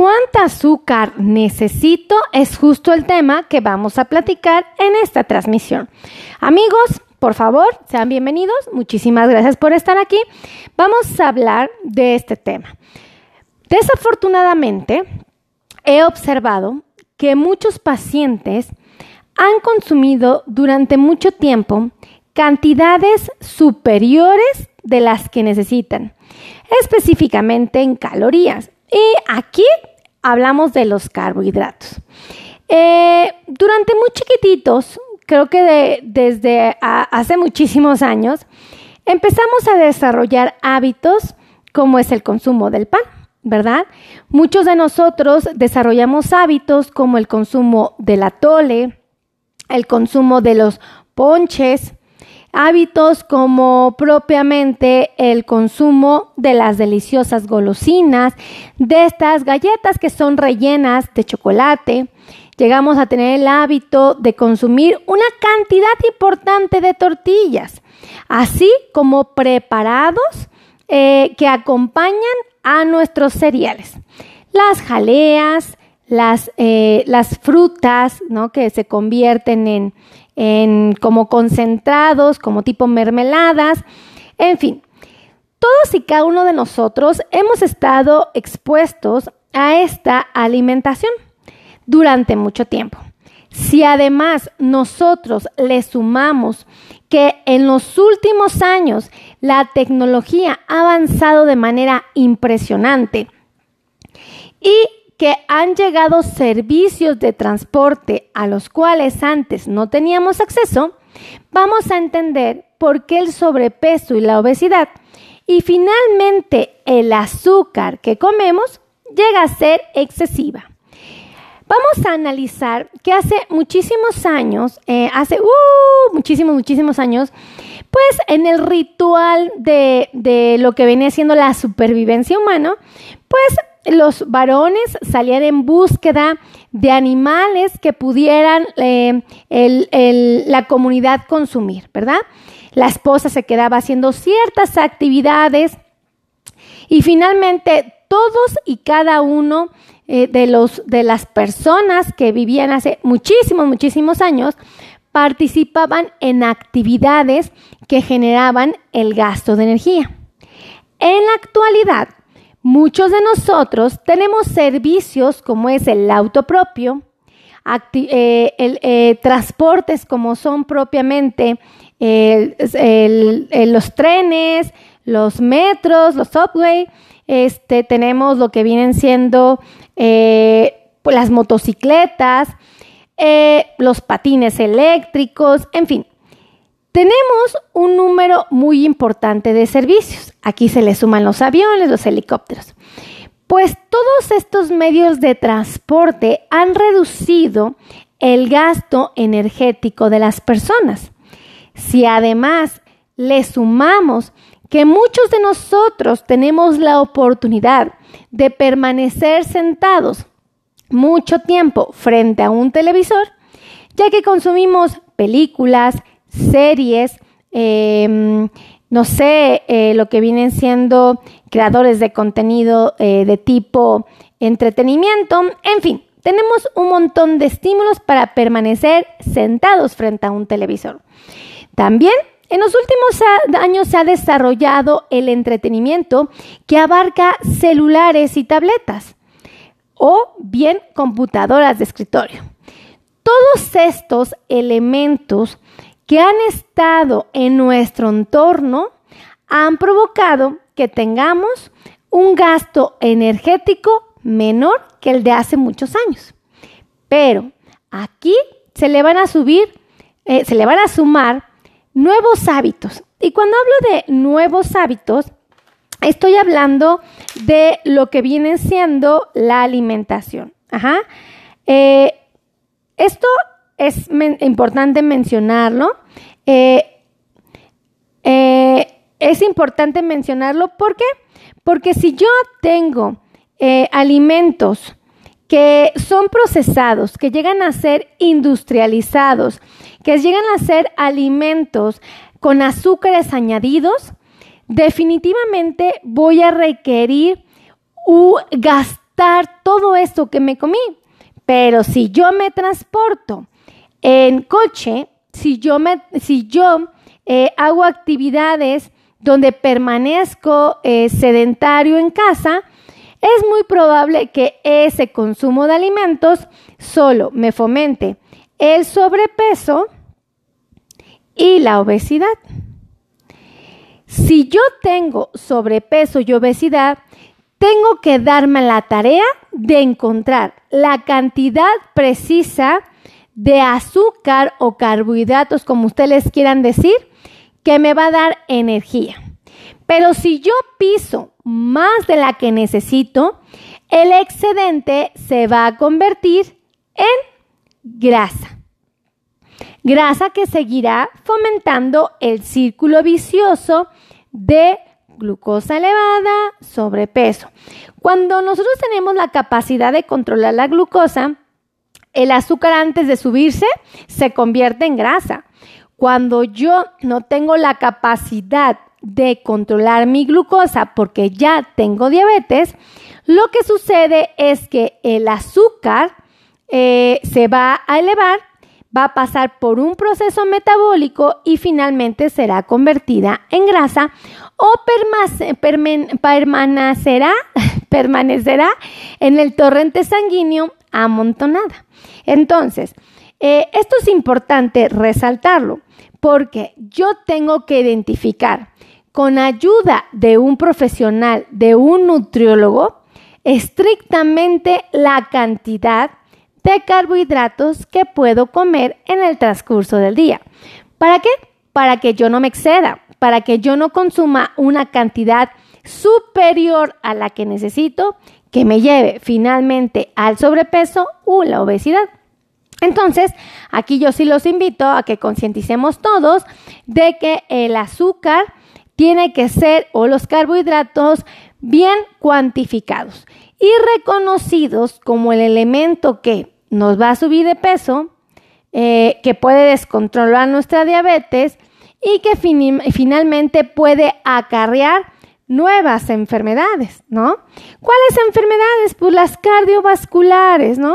¿Cuánta azúcar necesito? Es justo el tema que vamos a platicar en esta transmisión. Amigos, por favor, sean bienvenidos. Muchísimas gracias por estar aquí. Vamos a hablar de este tema. Desafortunadamente, he observado que muchos pacientes han consumido durante mucho tiempo cantidades superiores de las que necesitan, específicamente en calorías. Y aquí hablamos de los carbohidratos. Eh, durante muy chiquititos, creo que desde hace muchísimos años, empezamos a desarrollar hábitos como es el consumo del pan, ¿verdad? Muchos de nosotros desarrollamos hábitos como el consumo del atole, el consumo de los ponches, hábitos como propiamente el consumo de las deliciosas golosinas, de estas galletas que son rellenas de chocolate. Llegamos a tener el hábito de consumir una cantidad importante de tortillas, así como preparados eh, que acompañan a nuestros cereales. Las jaleas, las, eh, las frutas, ¿no? Que se convierten en, en como concentrados, como tipo mermeladas, en fin. Todos y cada uno de nosotros hemos estado expuestos a esta alimentación durante mucho tiempo. Si además nosotros le sumamos que en los últimos años la tecnología ha avanzado de manera impresionante y que han llegado servicios de transporte a los cuales antes no teníamos acceso, vamos a entender por qué el sobrepeso y la obesidad y finalmente el azúcar que comemos llega a ser excesiva. Vamos a analizar que hace muchísimos años, eh, hace uh, muchísimos, muchísimos años, pues en el ritual de, de lo que venía siendo la supervivencia humana, pues los varones salían en búsqueda de animales que pudieran eh, la comunidad consumir, ¿verdad? La esposa se quedaba haciendo ciertas actividades y finalmente todos y cada uno eh, de, los, de las personas que vivían hace muchísimos, muchísimos años participaban en actividades que generaban el gasto de energía. En la actualidad, Muchos de nosotros tenemos servicios como es el auto propio, eh, eh, transportes como son propiamente los trenes, los metros, los subway, este, tenemos lo que vienen siendo eh, las motocicletas, los patines eléctricos, en fin, tenemos un número muy importante de servicios. Aquí se le suman los aviones, los helicópteros. Pues todos estos medios de transporte han reducido el gasto energético de las personas. Si además le sumamos que muchos de nosotros tenemos la oportunidad de permanecer sentados mucho tiempo frente a un televisor, ya que consumimos películas, series, em, no sé, eh, lo que vienen siendo creadores de contenido eh, de tipo entretenimiento, en fin, tenemos un montón de estímulos para permanecer sentados frente a un televisor. También en los últimos años se ha desarrollado el entretenimiento que abarca celulares y tabletas o bien computadoras de escritorio. Todos estos elementos que han estado en nuestro entorno han provocado que tengamos un gasto energético menor que el de hace muchos años. Pero aquí se le van a subir, eh, se le van a sumar nuevos hábitos. Y cuando hablo de nuevos hábitos, estoy hablando de lo que viene siendo la alimentación. Ajá. Eh, esto es importante mencionarlo. Eh, eh, es importante mencionarlo, ¿por qué? Porque si yo tengo eh, alimentos que son procesados, que llegan a ser industrializados, que llegan a ser alimentos con azúcares añadidos, definitivamente voy a requerir gastar todo esto que me comí. Pero si yo me transporto en coche, si yo, eh, hago actividades donde permanezco eh, sedentario en casa, es muy probable que ese consumo de alimentos solo me fomente el sobrepeso y la obesidad. Si yo tengo sobrepeso y obesidad, tengo que darme la tarea de encontrar la cantidad precisa de azúcar o carbohidratos, como ustedes quieran decir, que me va a dar energía. Pero si yo piso más de la que necesito, el excedente se va a convertir en grasa. Grasa que seguirá fomentando el círculo vicioso de glucosa elevada, sobrepeso. Cuando nosotros tenemos la capacidad de controlar la glucosa, el azúcar antes de subirse se convierte en grasa. Cuando yo no tengo la capacidad de controlar mi glucosa porque ya tengo diabetes, lo que sucede es que el azúcar eh, se va a elevar, va a pasar por un proceso metabólico y finalmente será convertida en grasa o permanecerá, permanecerá en el torrente sanguíneo amontonada. Entonces, eh, esto es importante resaltarlo porque yo tengo que identificar con ayuda de un profesional, de un nutriólogo, estrictamente la cantidad de carbohidratos que puedo comer en el transcurso del día. ¿Para qué? Para que yo no me exceda, para que yo no consuma una cantidad superior a la que necesito que me lleve finalmente al sobrepeso o la obesidad. Entonces, aquí yo sí los invito a que concienticemos todos de que el azúcar tiene que ser, o los carbohidratos, bien cuantificados y reconocidos como el elemento que nos va a subir de peso, eh, que puede descontrolar nuestra diabetes y que finalmente puede acarrear nuevas enfermedades, ¿no? ¿Cuáles enfermedades? Pues las cardiovasculares, ¿no?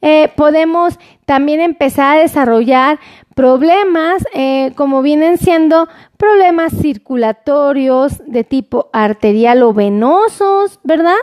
Eh, podemos también empezar a desarrollar problemas eh, como vienen siendo problemas circulatorios de tipo arterial o venosos, ¿verdad?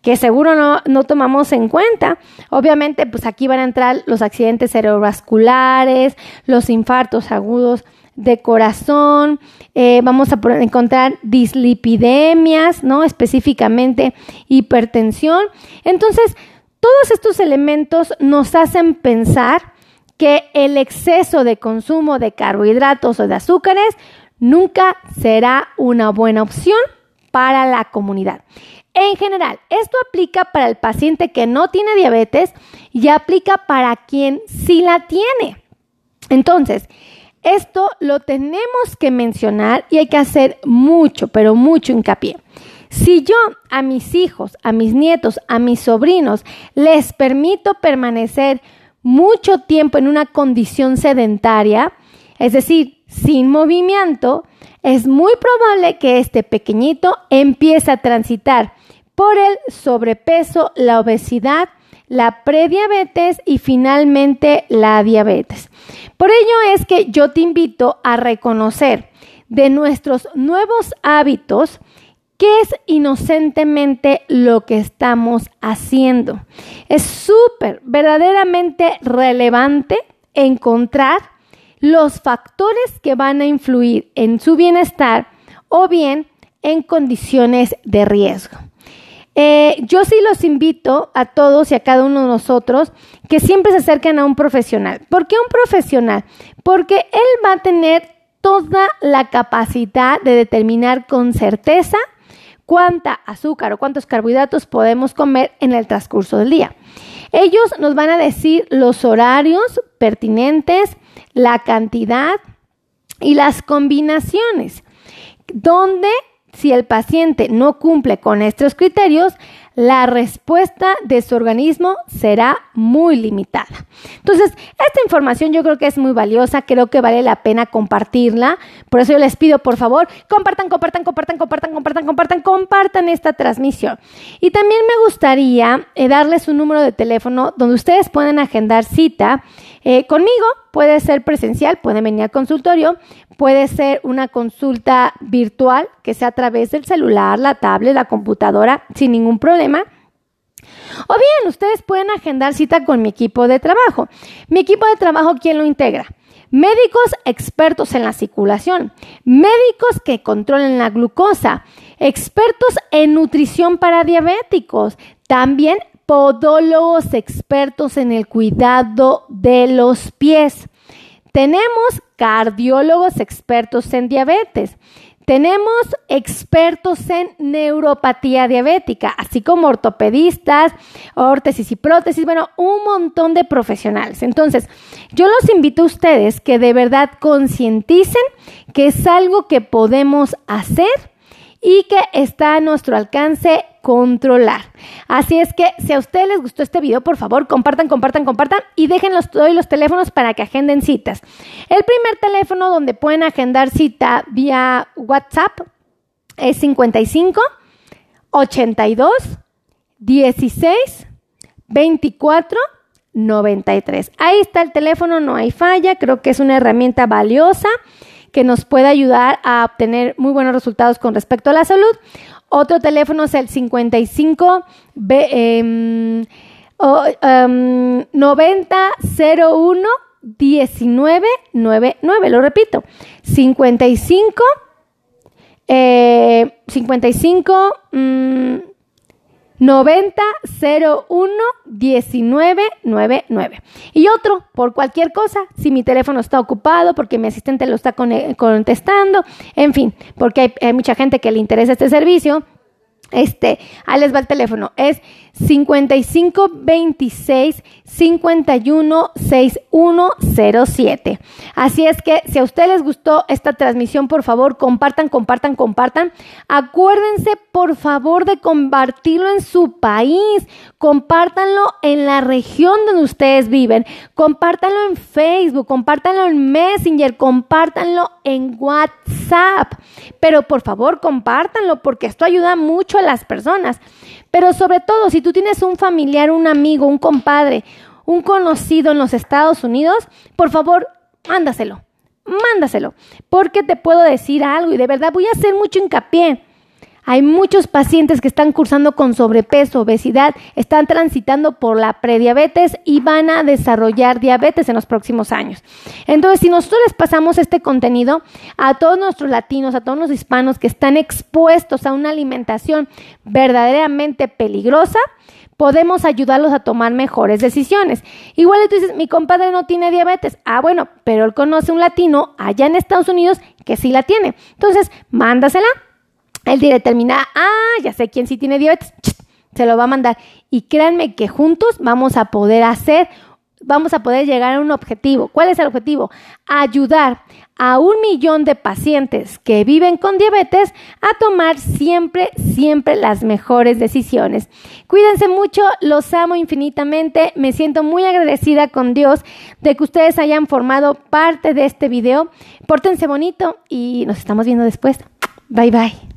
Que seguro no, no, tomamos en cuenta. Obviamente, pues aquí van a entrar los accidentes cerebrovasculares, los infartos agudos de corazón, eh, vamos a encontrar dislipidemias, ¿no? Específicamente hipertensión. Entonces, todos estos elementos nos hacen pensar que el exceso de consumo de carbohidratos o de azúcares nunca será una buena opción para la comunidad. En general, esto aplica para el paciente que no tiene diabetes y aplica para quien sí la tiene. Entonces, esto lo tenemos que mencionar y hay que hacer mucho, pero mucho hincapié. Si yo a mis hijos, a mis nietos, a mis sobrinos les permito permanecer mucho tiempo en una condición sedentaria, es decir, sin movimiento, es muy probable que este pequeñito empiece a transitar por el sobrepeso, la obesidad, la prediabetes y finalmente la diabetes. Por ello es que yo te invito a reconocer de nuestros nuevos hábitos qué es inocentemente lo que estamos haciendo. Es súper, verdaderamente relevante encontrar los factores que van a influir en su bienestar o bien en condiciones de riesgo. Eh, yo sí los invito a todos y a cada uno de nosotros que siempre se acerquen a un profesional. ¿Por qué un profesional? Porque él va a tener toda la capacidad de determinar con certeza cuánta azúcar o cuántos carbohidratos podemos comer en el transcurso del día. Ellos nos van a decir los horarios pertinentes, la cantidad y las combinaciones, donde si el paciente no cumple con estos criterios, la respuesta de su organismo será muy limitada. Entonces, esta información yo creo que es muy valiosa, creo que vale la pena compartirla. Por eso yo les pido, por favor, compartan, compartan, compartan, compartan, compartan, compartan, compartan esta transmisión. Y también me gustaría eh, darles un número de teléfono donde ustedes pueden agendar cita eh, conmigo. Puede ser presencial, pueden venir al consultorio, puede ser una consulta virtual, que sea a través del celular, la tablet, la computadora, sin ningún problema. O bien, ustedes pueden agendar cita con mi equipo de trabajo. Mi equipo de trabajo, ¿quién lo integra? Médicos expertos en la circulación, médicos que controlen la glucosa, expertos en nutrición para diabéticos, también podólogos expertos en el cuidado de los pies. Tenemos cardiólogos expertos en diabetes. Tenemos expertos en neuropatía diabética, así como ortopedistas, órtesis y prótesis, bueno, un montón de profesionales. Entonces, yo los invito a ustedes que de verdad concienticen que es algo que podemos hacer y que está a nuestro alcance controlar. Así es que si a ustedes les gustó este video, por favor, compartan, compartan, compartan y dejen los, los teléfonos para que agenden citas. El primer teléfono donde pueden agendar cita vía WhatsApp es 55 82 16 24 93. Ahí está el teléfono, no hay falla, creo que es una herramienta valiosa que nos puede ayudar a obtener muy buenos resultados con respecto a la salud. Otro teléfono es el 55 B, 9001 1999. Lo repito, 55 eh, 55 90 01 1999. Y otro, por cualquier cosa, si mi teléfono está ocupado, porque mi asistente lo está contestando, en fin, porque hay, hay mucha gente que le interesa este servicio. Este, ahí les va el teléfono. Es 5526 516107. Así es que si a ustedes les gustó esta transmisión, por favor, compartan, compartan, compartan. Acuérdense, por favor, de compartirlo en su país. Compártanlo en la región donde ustedes viven. Compártanlo en Facebook, compártanlo en Messenger, compártanlo en WhatsApp. Pero por favor, compártanlo porque esto ayuda mucho a las personas. Pero sobre todo, si tú tienes un familiar, un amigo, un compadre, un conocido en los Estados Unidos, por favor, mándaselo, mándaselo, porque te puedo decir algo y de verdad voy a hacer mucho hincapié. Hay muchos pacientes que están cursando con sobrepeso, obesidad, están transitando por la prediabetes y van a desarrollar diabetes en los próximos años. Entonces, si nosotros les pasamos este contenido a todos nuestros latinos, a todos los hispanos que están expuestos a una alimentación verdaderamente peligrosa, podemos ayudarlos a tomar mejores decisiones. Igual tú dices, mi compadre no tiene diabetes. Ah, bueno, pero él conoce un latino allá en Estados Unidos que sí la tiene. Entonces, mándasela él determina, ah, ya sé quién sí tiene diabetes, se lo va a mandar. Y créanme que juntos vamos a poder hacer, vamos a poder llegar a un objetivo. ¿Cuál es el objetivo? Ayudar a un millón de pacientes que viven con diabetes a tomar siempre, siempre las mejores decisiones. Cuídense mucho, los amo infinitamente, me siento muy agradecida con Dios de que ustedes hayan formado parte de este video. Pórtense bonito y nos estamos viendo después. Bye bye.